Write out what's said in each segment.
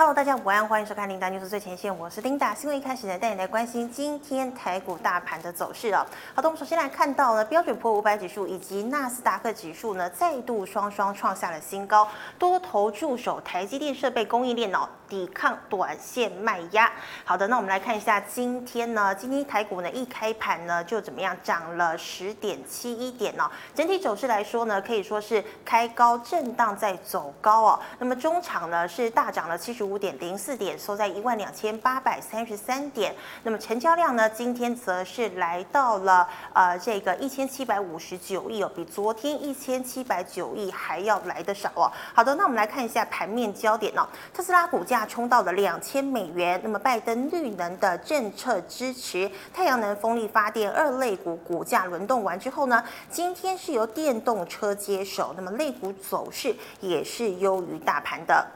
Hello，大家午安，欢迎收看《琳达 News 最前线》，我是琳达。新闻一开始呢，带你来关心今天台股大盘的走势哦。好的，我们首先来看到呢，标准普五百指数以及纳斯达克指数呢，再度双双创下了新高，多头助手台积电设备供应链哦，抵抗短线卖压。好的，那我们来看一下今天呢，今天台股呢一开盘呢就怎么样，涨了十点七一点哦。整体走势来说呢，可以说是开高震荡在走高哦。那么中场呢是大涨了七十五。点零四点，收在一万两千八百三十三点。那么成交量呢？今天则是来到了呃这个一千七百五十九亿哦，比昨天一千七百九亿还要来得少哦。好的，那我们来看一下盘面焦点哦。特斯拉股价冲到了两千美元。那么拜登绿能的政策支持，太阳能、风力发电二类股股价轮动完之后呢，今天是由电动车接手，那么类股走势也是优于大盘的。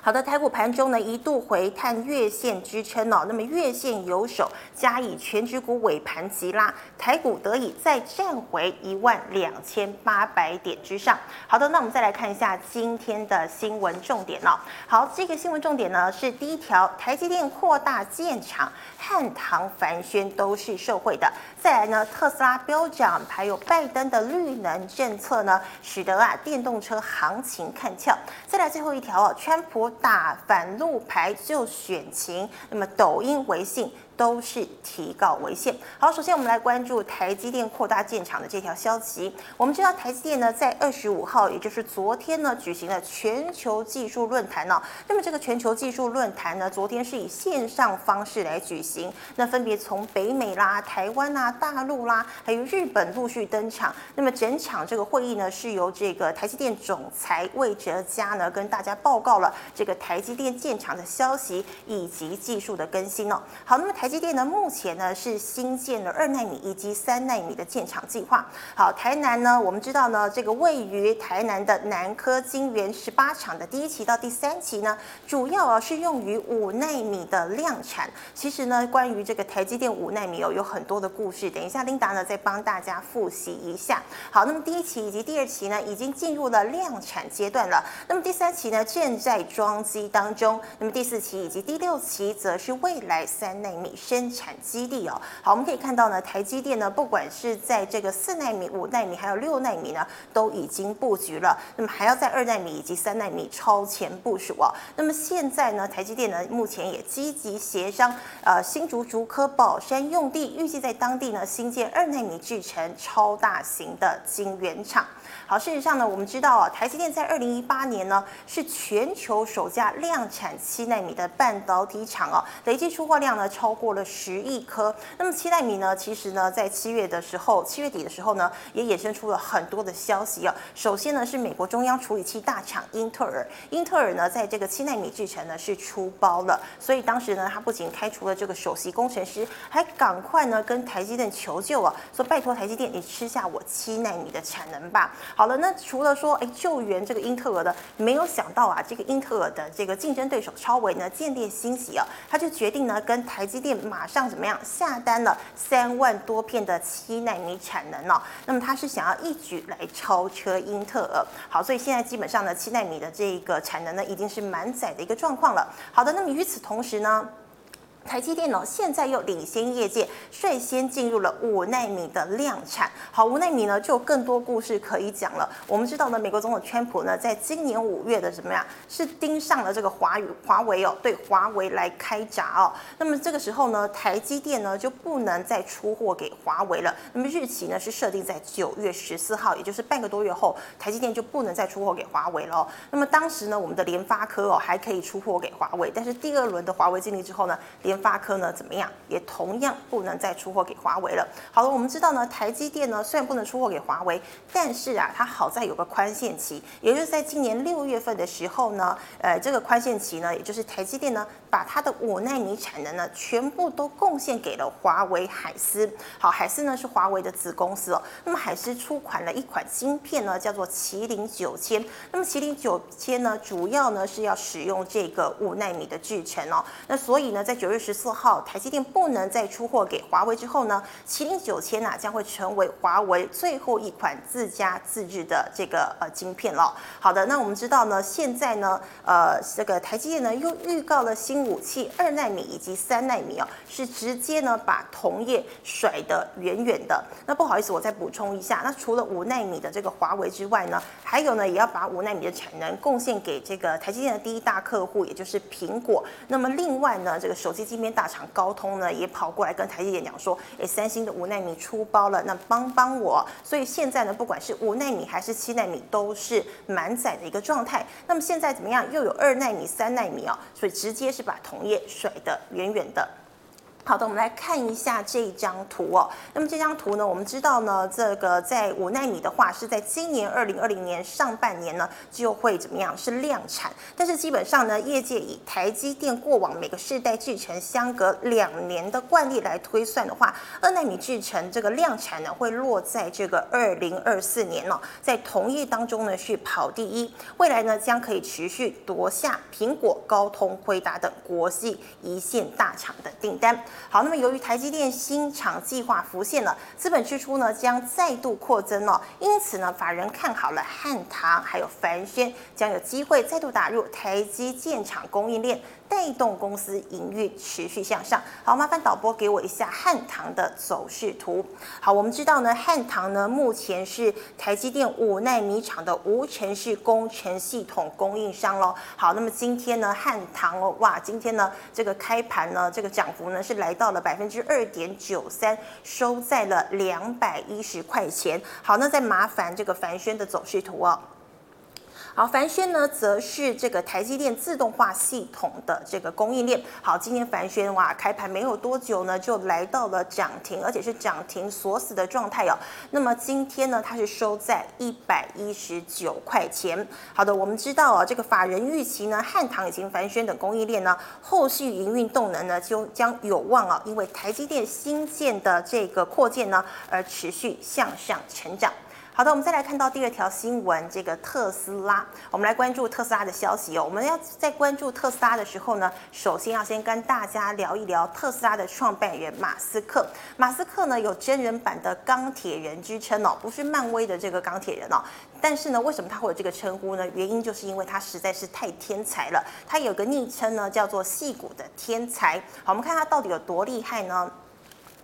好的，台股盘中呢一度回探月线支撑哦，那么月线有守，加以全指股尾盘急拉，台股得以再站回一万两千八百点之上。好的，那我们再来看一下今天的新闻重点哦。好，这个新闻重点呢是第一条，台积电扩大建厂，汉唐凡轩都是受惠的。再来呢，特斯拉飙涨，还有拜登的绿能政策呢，使得啊电动车行情看俏。再来最后一条哦，川普。打反路牌就选情，那么抖音、微信。都是提告违宪。好，首先我们来关注台积电扩大建厂的这条消息。我们知道台积电呢，在二十五号，也就是昨天呢，举行了全球技术论坛哦。那么这个全球技术论坛呢，昨天是以线上方式来举行。那分别从北美啦、台湾啦、大陆啦，还有日本陆续登场。那么整场这个会议呢，是由这个台积电总裁魏哲家呢，跟大家报告了这个台积电建厂的消息以及技术的更新哦。好，那么台。台积电呢，目前呢是新建了二纳米以及三纳米的建厂计划。好，台南呢，我们知道呢，这个位于台南的南科晶圆十八厂的第一期到第三期呢，主要啊是用于五纳米的量产。其实呢，关于这个台积电五纳米哦，有很多的故事。等一下，琳达呢再帮大家复习一下。好，那么第一期以及第二期呢，已经进入了量产阶段了。那么第三期呢，正在装机当中。那么第四期以及第六期，则是未来三纳米。生产基地哦，好，我们可以看到呢，台积电呢，不管是在这个四纳米、五纳米，还有六纳米呢，都已经布局了。那么还要在二纳米以及三纳米超前部署哦。那么现在呢，台积电呢，目前也积极协商，呃，新竹竹科宝山用地，预计在当地呢，新建二纳米制程超大型的晶圆厂。好，事实上呢，我们知道啊，台积电在二零一八年呢，是全球首家量产七纳米的半导体厂哦，累计出货量呢超过了十亿颗。那么七纳米呢，其实呢，在七月的时候，七月底的时候呢，也衍生出了很多的消息哦。首先呢，是美国中央处理器大厂英特尔，英特尔呢，在这个七纳米制程呢是出包了，所以当时呢，他不仅开除了这个首席工程师，还赶快呢跟台积电求救啊，说拜托台积电，你吃下我七纳米的产能吧。好了，那除了说哎救援这个英特尔的，没有想到啊，这个英特尔的这个竞争对手超微呢见猎心喜啊，他就决定呢跟台积电马上怎么样下单了三万多片的七纳米产能哦。那么他是想要一举来超车英特尔。好，所以现在基本上呢七纳米的这个产能呢已经是满载的一个状况了。好的，那么与此同时呢。台积电呢，现在又领先业界，率先进入了五奈米的量产。好，五奈米呢就有更多故事可以讲了。我们知道呢，美国总统川普呢，在今年五月的怎么样，是盯上了这个华语华为哦，对华为来开闸哦。那么这个时候呢，台积电呢就不能再出货给华为了。那么日期呢是设定在九月十四号，也就是半个多月后，台积电就不能再出货给华为了。那么当时呢，我们的联发科哦还可以出货给华为，但是第二轮的华为禁令之后呢，联发科呢怎么样？也同样不能再出货给华为了。好了，我们知道呢，台积电呢虽然不能出货给华为，但是啊，它好在有个宽限期，也就是在今年六月份的时候呢，呃，这个宽限期呢，也就是台积电呢把它的五纳米产能呢全部都贡献给了华为海思。好，海思呢是华为的子公司哦。那么海思出款了一款芯片呢，叫做麒麟九千。那么麒麟九千呢，主要呢是要使用这个五纳米的制程哦。那所以呢，在九月十四号台积电不能再出货给华为之后呢，麒麟九千啊将会成为华为最后一款自家自制的这个呃晶片了。好的，那我们知道呢，现在呢，呃，这个台积电呢又预告了新武器二纳米以及三纳米哦，是直接呢把同业甩得远远的。那不好意思，我再补充一下，那除了五纳米的这个华为之外呢，还有呢也要把五纳米的产能贡献给这个台积电的第一大客户，也就是苹果。那么另外呢，这个手机晶片大厂高通呢也跑过来跟台积电讲说，诶，三星的五纳米出包了，那帮帮我。所以现在呢，不管是五纳米还是七纳米，都是满载的一个状态。那么现在怎么样？又有二纳米、三纳米哦，所以直接是把同业甩得远远的。好的，我们来看一下这张图哦。那么这张图呢，我们知道呢，这个在五纳米的话，是在今年二零二零年上半年呢就会怎么样？是量产。但是基本上呢，业界以台积电过往每个世代制程相隔两年的惯例来推算的话，二纳米制程这个量产呢会落在这个二零二四年哦，在同业当中呢是跑第一，未来呢将可以持续夺下苹果、高通、辉达等国际一线大厂的订单。好，那么由于台积电新厂计划浮现了，资本支出呢将再度扩增哦，因此呢，法人看好了汉唐还有凡轩将有机会再度打入台积建厂供应链。带动公司营运持续向上。好，麻烦导播给我一下汉唐的走势图。好，我们知道呢，汉唐呢目前是台积电五奈米厂的无尘室工程系统供应商喽。好，那么今天呢，汉唐哦，哇，今天呢这个开盘呢，这个涨幅呢是来到了百分之二点九三，收在了两百一十块钱。好，那再麻烦这个凡轩的走势图哦。好，凡轩呢，则是这个台积电自动化系统的这个供应链。好，今天凡轩哇，开盘没有多久呢，就来到了涨停，而且是涨停锁死的状态哦。那么今天呢，它是收在一百一十九块钱。好的，我们知道啊，这个法人预期呢，汉唐以及凡轩等供应链呢，后续营运动能呢，就将有望啊，因为台积电新建的这个扩建呢，而持续向上成长。好的，我们再来看到第二条新闻，这个特斯拉，我们来关注特斯拉的消息哦。我们要在关注特斯拉的时候呢，首先要先跟大家聊一聊特斯拉的创办人马斯克。马斯克呢有真人版的钢铁人之称哦，不是漫威的这个钢铁人哦。但是呢，为什么他会有这个称呼呢？原因就是因为他实在是太天才了。他有个昵称呢，叫做戏骨的天才。好，我们看他到底有多厉害呢？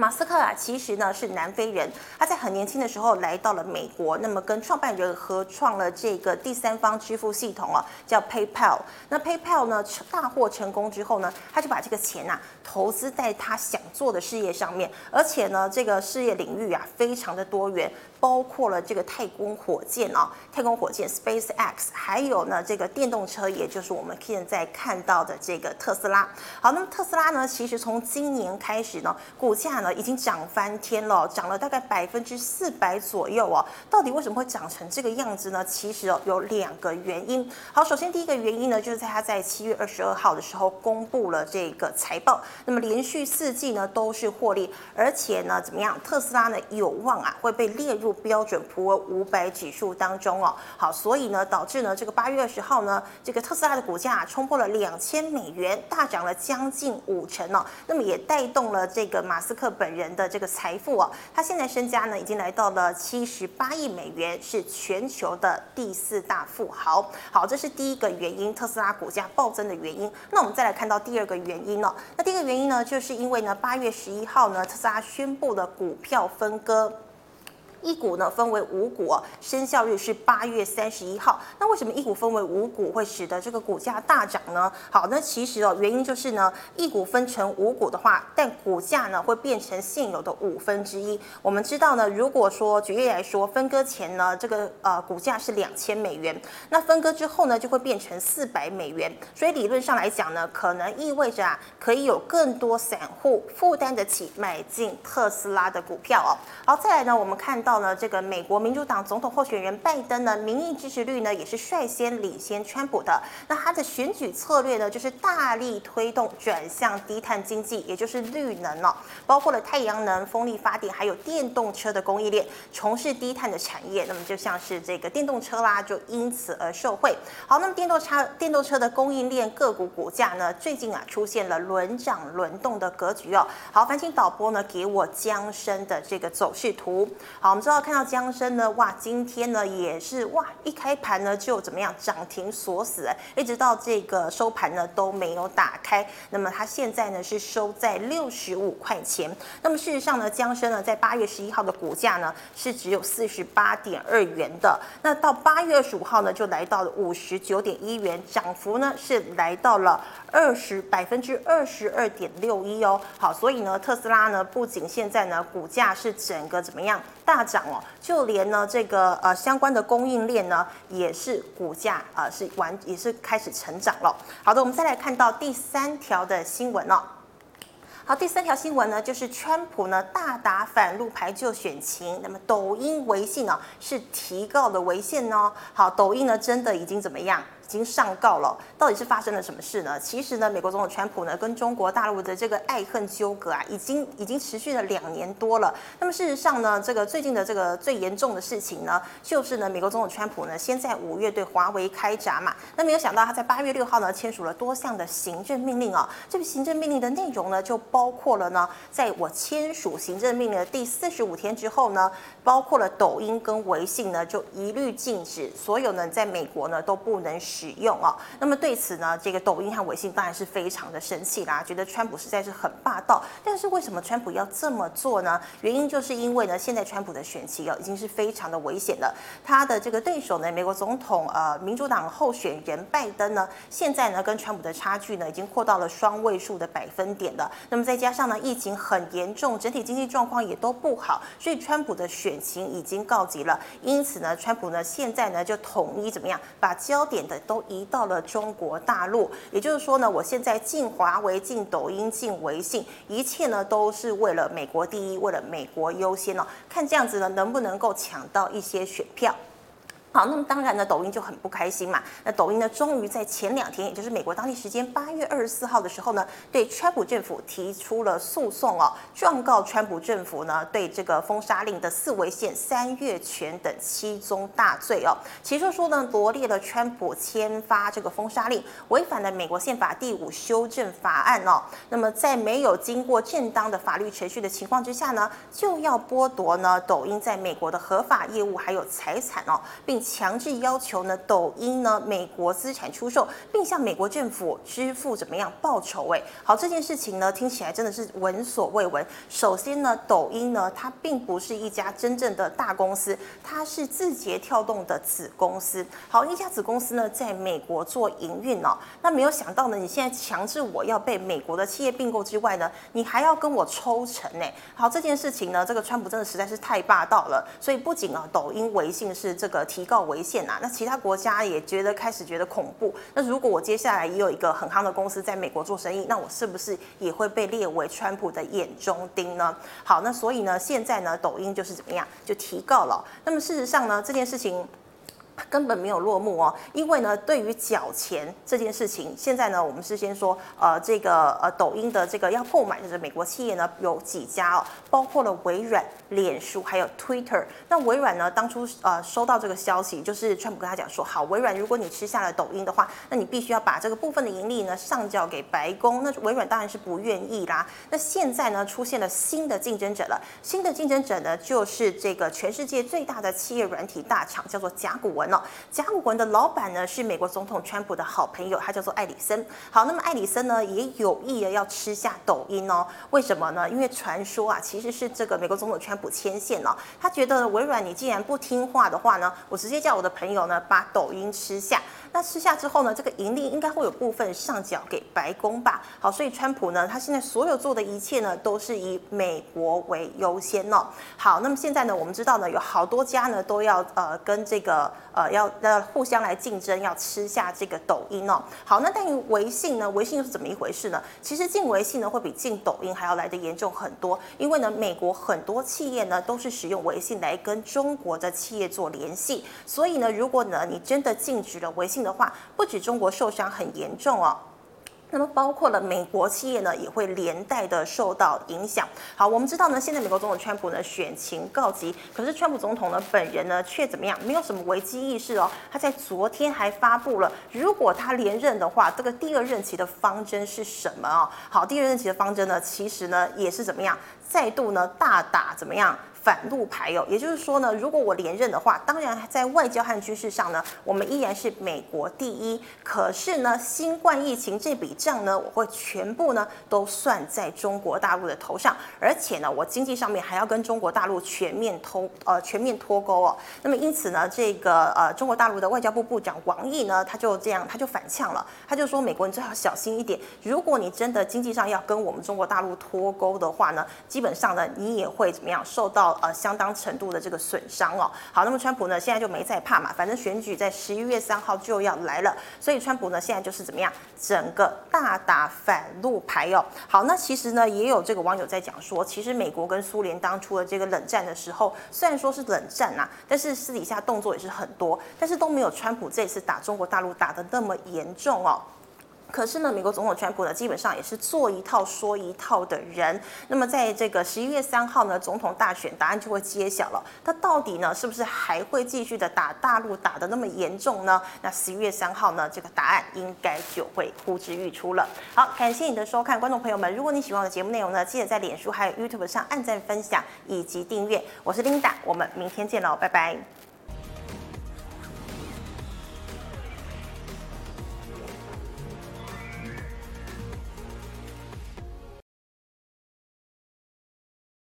马斯克啊，其实呢是南非人，他在很年轻的时候来到了美国，那么跟创办人合创了这个第三方支付系统哦，叫 PayPal。那 PayPal 呢大获成功之后呢，他就把这个钱呐、啊、投资在他想做的事业上面，而且呢这个事业领域啊非常的多元。包括了这个太空火箭啊，太空火箭 SpaceX，还有呢这个电动车，也就是我们现在看到的这个特斯拉。好，那么特斯拉呢，其实从今年开始呢，股价呢已经涨翻天了，涨了大概百分之四百左右哦。到底为什么会涨成这个样子呢？其实哦有两个原因。好，首先第一个原因呢，就是在它在七月二十二号的时候公布了这个财报，那么连续四季呢都是获利，而且呢怎么样，特斯拉呢有望啊会被列入。标准普尔五百指数当中哦，好，所以呢，导致呢这个八月二十号呢，这个特斯拉的股价冲破了两千美元，大涨了将近五成哦。那么也带动了这个马斯克本人的这个财富啊，他现在身家呢已经来到了七十八亿美元，是全球的第四大富豪。好，这是第一个原因，特斯拉股价暴增的原因。那我们再来看到第二个原因哦，那第一个原因呢，就是因为呢八月十一号呢，特斯拉宣布了股票分割。一股呢分为五股，生效日是八月三十一号。那为什么一股分为五股会使得这个股价大涨呢？好，那其实哦原因就是呢，一股分成五股的话，但股价呢会变成现有的五分之一。我们知道呢，如果说举例来说，分割前呢这个呃股价是两千美元，那分割之后呢就会变成四百美元。所以理论上来讲呢，可能意味着啊可以有更多散户负担得起买进特斯拉的股票哦。好，再来呢我们看到。到呢，这个美国民主党总统候选人拜登呢，民意支持率呢也是率先领先川普的。那他的选举策略呢，就是大力推动转向低碳经济，也就是绿能哦，包括了太阳能、风力发电，还有电动车的供应链，从事低碳的产业。那么就像是这个电动车啦，就因此而受惠。好，那么电动车电动车的供应链个股股价呢，最近啊出现了轮涨轮动的格局哦。好，烦请导播呢给我江生的这个走势图。好，们知道看到江生呢，哇，今天呢也是哇，一开盘呢就怎么样涨停锁死，一直到这个收盘呢都没有打开。那么它现在呢是收在六十五块钱。那么事实上呢，江生呢在八月十一号的股价呢是只有四十八点二元的。那到八月二十五号呢就来到了五十九点一元，涨幅呢是来到了二十百分之二十二点六一哦。好，所以呢特斯拉呢不仅现在呢股价是整个怎么样大涨哦，就连呢这个呃相关的供应链呢也是股价啊、是完也是开始成长了。好的，我们再来看到第三条的新闻哦。好，第三条新闻呢，就是川普呢大打反路牌就选情，那么抖音、微信呢是提告的违宪哦。好，抖音呢真的已经怎么样？已经上告了，到底是发生了什么事呢？其实呢，美国总统川普呢跟中国大陆的这个爱恨纠葛啊，已经已经持续了两年多了。那么事实上呢，这个最近的这个最严重的事情呢，就是呢，美国总统川普呢先在五月对华为开闸嘛，那没有想到他在八月六号呢签署了多项的行政命令啊。这个行政命令的内容呢，就包括了呢，在我签署行政命令的第四十五天之后呢，包括了抖音跟微信呢，就一律禁止所有呢在美国呢都不能。使用哦，那么对此呢，这个抖音和微信当然是非常的生气啦，觉得川普实在是很霸道。但是为什么川普要这么做呢？原因就是因为呢，现在川普的选情哦已经是非常的危险了。他的这个对手呢，美国总统呃民主党候选人拜登呢，现在呢跟川普的差距呢已经扩到了双位数的百分点了。那么再加上呢疫情很严重，整体经济状况也都不好，所以川普的选情已经告急了。因此呢，川普呢现在呢就统一怎么样，把焦点的。都移到了中国大陆，也就是说呢，我现在进华为、进抖音、进微信，一切呢都是为了美国第一，为了美国优先哦。看这样子呢，能不能够抢到一些选票？好，那么当然呢，抖音就很不开心嘛。那抖音呢，终于在前两天，也就是美国当地时间八月二十四号的时候呢，对川普政府提出了诉讼哦，状告川普政府呢对这个封杀令的四违宪、三越权等七宗大罪哦。起诉书呢罗列了川普签发这个封杀令违反了美国宪法第五修正法案哦。那么在没有经过正当的法律程序的情况之下呢，就要剥夺呢抖音在美国的合法业务还有财产哦，并。强制要求呢，抖音呢，美国资产出售，并向美国政府支付怎么样报酬？哎，好，这件事情呢，听起来真的是闻所未闻。首先呢，抖音呢，它并不是一家真正的大公司，它是字节跳动的子公司。好，一家子公司呢，在美国做营运哦。那没有想到呢，你现在强制我要被美国的企业并购之外呢，你还要跟我抽成呢。好，这件事情呢，这个川普真的实在是太霸道了。所以不仅啊，抖音、微信是这个提。告违宪啊，那其他国家也觉得开始觉得恐怖。那如果我接下来也有一个很夯的公司在美国做生意，那我是不是也会被列为川普的眼中钉呢？好，那所以呢，现在呢，抖音就是怎么样，就提告了。那么事实上呢，这件事情。根本没有落幕哦，因为呢，对于缴钱这件事情，现在呢，我们是先说，呃，这个呃，抖音的这个要购买的这美国企业呢，有几家哦，包括了微软、脸书还有 Twitter。那微软呢，当初呃收到这个消息，就是川普跟他讲说，好，微软，如果你吃下了抖音的话，那你必须要把这个部分的盈利呢上缴给白宫。那微软当然是不愿意啦。那现在呢，出现了新的竞争者了，新的竞争者呢，就是这个全世界最大的企业软体大厂，叫做甲骨文。甲骨文的老板呢，是美国总统川普的好朋友，他叫做艾里森。好，那么艾里森呢也有意的要吃下抖音哦。为什么呢？因为传说啊，其实是这个美国总统川普牵线哦。他觉得微软你既然不听话的话呢，我直接叫我的朋友呢把抖音吃下。那吃下之后呢，这个盈利应该会有部分上缴给白宫吧？好，所以川普呢，他现在所有做的一切呢，都是以美国为优先哦。好，那么现在呢，我们知道呢，有好多家呢都要呃跟这个呃要呃互相来竞争，要吃下这个抖音哦。好，那但于微信呢，微信又是怎么一回事呢？其实进微信呢会比进抖音还要来的严重很多，因为呢，美国很多企业呢都是使用微信来跟中国的企业做联系，所以呢，如果呢你真的禁止了微信的话，不止中国受伤很严重哦。那么包括了美国企业呢，也会连带的受到影响。好，我们知道呢，现在美国总统川普呢选情告急，可是川普总统呢本人呢却怎么样？没有什么危机意识哦。他在昨天还发布了，如果他连任的话，这个第二任期的方针是什么哦？好，第二任期的方针呢，其实呢也是怎么样？再度呢大打怎么样？反路牌哦，也就是说呢，如果我连任的话，当然在外交和军事上呢，我们依然是美国第一。可是呢，新冠疫情这笔账呢，我会全部呢都算在中国大陆的头上，而且呢，我经济上面还要跟中国大陆全面脱呃全面脱钩哦。那么因此呢，这个呃中国大陆的外交部部长王毅呢，他就这样他就反呛了，他就说美国你最好小心一点，如果你真的经济上要跟我们中国大陆脱钩的话呢，基本上呢你也会怎么样受到。呃，相当程度的这个损伤哦。好，那么川普呢，现在就没在怕嘛，反正选举在十一月三号就要来了，所以川普呢，现在就是怎么样，整个大打反路牌哦。好，那其实呢，也有这个网友在讲说，其实美国跟苏联当初的这个冷战的时候，虽然说是冷战呐，但是私底下动作也是很多，但是都没有川普这次打中国大陆打得那么严重哦。可是呢，美国总统川普呢，基本上也是做一套说一套的人。那么，在这个十一月三号呢，总统大选答案就会揭晓了。他到底呢，是不是还会继续的打大陆打得那么严重呢？那十一月三号呢，这个答案应该就会呼之欲出了。好，感谢你的收看，观众朋友们，如果你喜欢我的节目内容呢，记得在脸书还有 YouTube 上按赞、分享以及订阅。我是 Linda，我们明天见喽，拜拜。